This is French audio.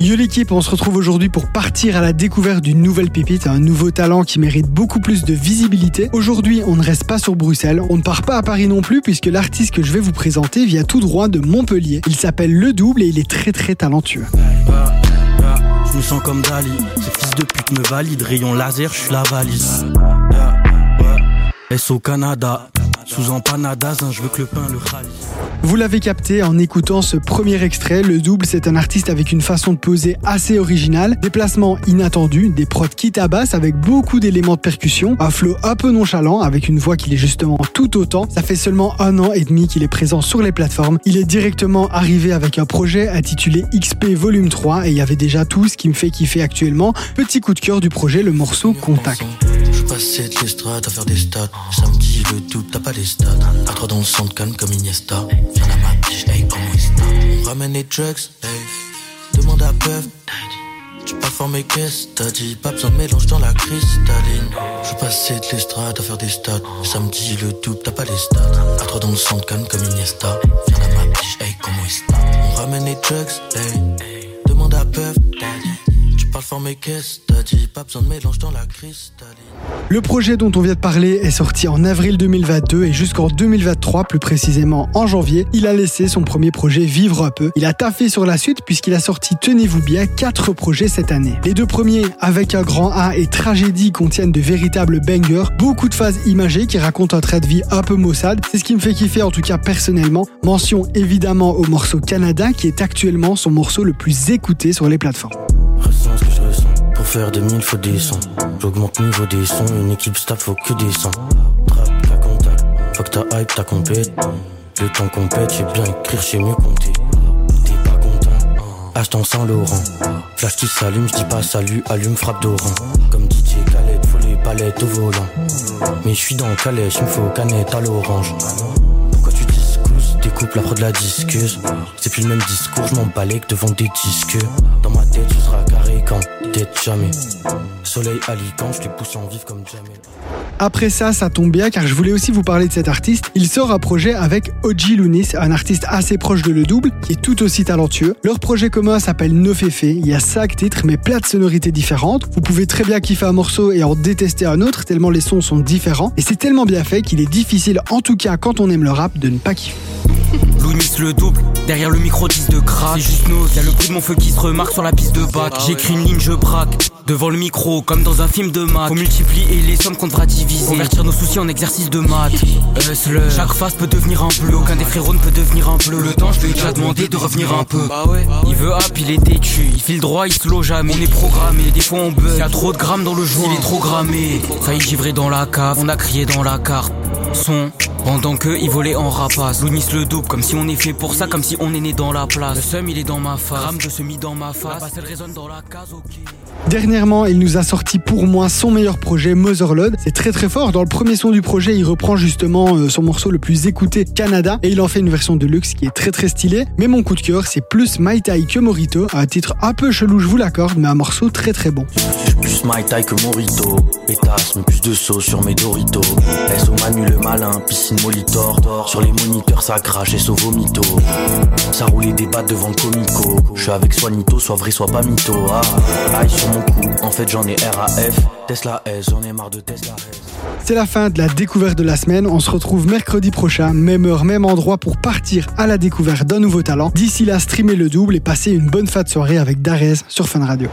Yo l'équipe, on se retrouve aujourd'hui pour partir à la découverte d'une nouvelle pépite, un nouveau talent qui mérite beaucoup plus de visibilité. Aujourd'hui, on ne reste pas sur Bruxelles, on ne part pas à Paris non plus puisque l'artiste que je vais vous présenter vient tout droit de Montpellier. Il s'appelle Le Double et il est très très talentueux. Je me sens comme Dali, ces fils de pute me valident, rayon laser, je suis la valise. S au Canada, sous empanadaz, je veux que le pain le. Vous l'avez capté en écoutant ce premier extrait, le double c'est un artiste avec une façon de poser assez originale, des placements inattendus, des prods qui tabassent avec beaucoup d'éléments de percussion, un flow un peu nonchalant avec une voix qui est justement tout autant. Ça fait seulement un an et demi qu'il est présent sur les plateformes. Il est directement arrivé avec un projet intitulé XP Volume 3 et il y avait déjà tout ce qui me fait kiffer actuellement. Petit coup de cœur du projet, le morceau Contact. Passais de l'estrade à faire des stats. Samedi, le tout, t'as pas les stats. À trois dans le centre, canne comme Iniesta. Viens à ma biche, hey, comment est On ramène les drugs, hey. Demande à Peuf. Tu pas formé qu'est-ce t'as dit Pas besoin de mélange dans la cristalline Je passais de l'estrade à faire des stats Samedi le tout, t'as pas les stats À trois dans le centre, canne comme Iniesta Viens à ma biche, hey comment est On ramène les drugs, hey Demande à Peuf, Le projet dont on vient de parler est sorti en avril 2022 et jusqu'en 2023, plus précisément en janvier, il a laissé son premier projet vivre un peu. Il a taffé sur la suite puisqu'il a sorti, tenez-vous bien, quatre projets cette année. Les deux premiers, avec un grand A et Tragédie, contiennent de véritables bangers, beaucoup de phases imagées qui racontent un trait de vie un peu maussade. C'est ce qui me fait kiffer en tout cas personnellement. Mention évidemment au morceau Canada qui est actuellement son morceau le plus écouté sur les plateformes. Faire des mille, faut des sons. J'augmente niveau des sons. Une équipe staff, faut que des sons. Trap, ta contact. Faut que ta hype, ta compète. Le temps compète, j'ai bien écrire, j'ai mieux compter. T'es pas content. Achetant sans Laurent. Flash qui s'allume, j'dis pas salut, allume, frappe d'oran. Comme DJ Khaled, faut les palettes au volant. Mais je suis dans Calais, il me faut canette à l'orange. C'est plus le même discours, je m'en balais que devant des disques Dans ma tête carré quand jamais Soleil je pousse en comme jamais Après ça, ça tombe bien car je voulais aussi vous parler de cet artiste. Il sort un projet avec Oji Lunis, un artiste assez proche de Le Double, qui est tout aussi talentueux. Leur projet commun s'appelle Nofefe. Il y a 5 titres mais plein de sonorités différentes. Vous pouvez très bien kiffer un morceau et en détester un autre tellement les sons sont différents. Et c'est tellement bien fait qu'il est difficile, en tout cas quand on aime le rap, de ne pas kiffer. Louis le double, derrière le micro 10 de crack. C'est juste nose, y'a le bruit de mon feu qui se remarque sur la piste de bac. J'écris une ligne, je braque. Devant le micro, comme dans un film de maths. Faut multiplier les sommes qu'on devra diviser. Convertir nos soucis en exercice de maths. Hustler. Chaque face peut devenir un bleu. Aucun des frérots ne peut devenir un bleu. Le temps, je lui ai déjà demandé de revenir un peu. Il veut hop, il est têtu. Il file droit, il slow jamais. On est programmé, des fois on bug. Y'a trop de grammes dans le joint. Il est trop grammé. Ça y givré dans la cave. On a crié dans la carte. Son. Pendant que il volait en rapace. Louis le double, comme si on est fait pour ça, comme si on est né dans la place. Le seum, il est dans ma face. Rame, je se mis dans ma face. La résonne dans la case, ok. Dernièrement, il nous a sorti pour moi son meilleur projet, Motherload. C'est très très fort. Dans le premier son du projet, il reprend justement euh, son morceau le plus écouté, Canada, et il en fait une version de luxe qui est très très stylée. Mais mon coup de cœur, c'est plus Mai Tai que Morito. Un titre un peu chelou, je vous l'accorde, mais un morceau très très bon. Plus my taille que Morito Pétasse, plus de sauce sur mes Doritos S au Manu le malin, piscine Molitor Sur les moniteurs ça crache, au vomito Ça roulait des battes devant le comico Je suis avec soit Nito, soit vrai, soit pas mytho ah, Aïe C'est la fin de la découverte de la semaine. On se retrouve mercredi prochain, même heure, même endroit pour partir à la découverte d'un nouveau talent. D'ici là, streamez le double et passez une bonne fin de soirée avec Darez sur Fun Radio.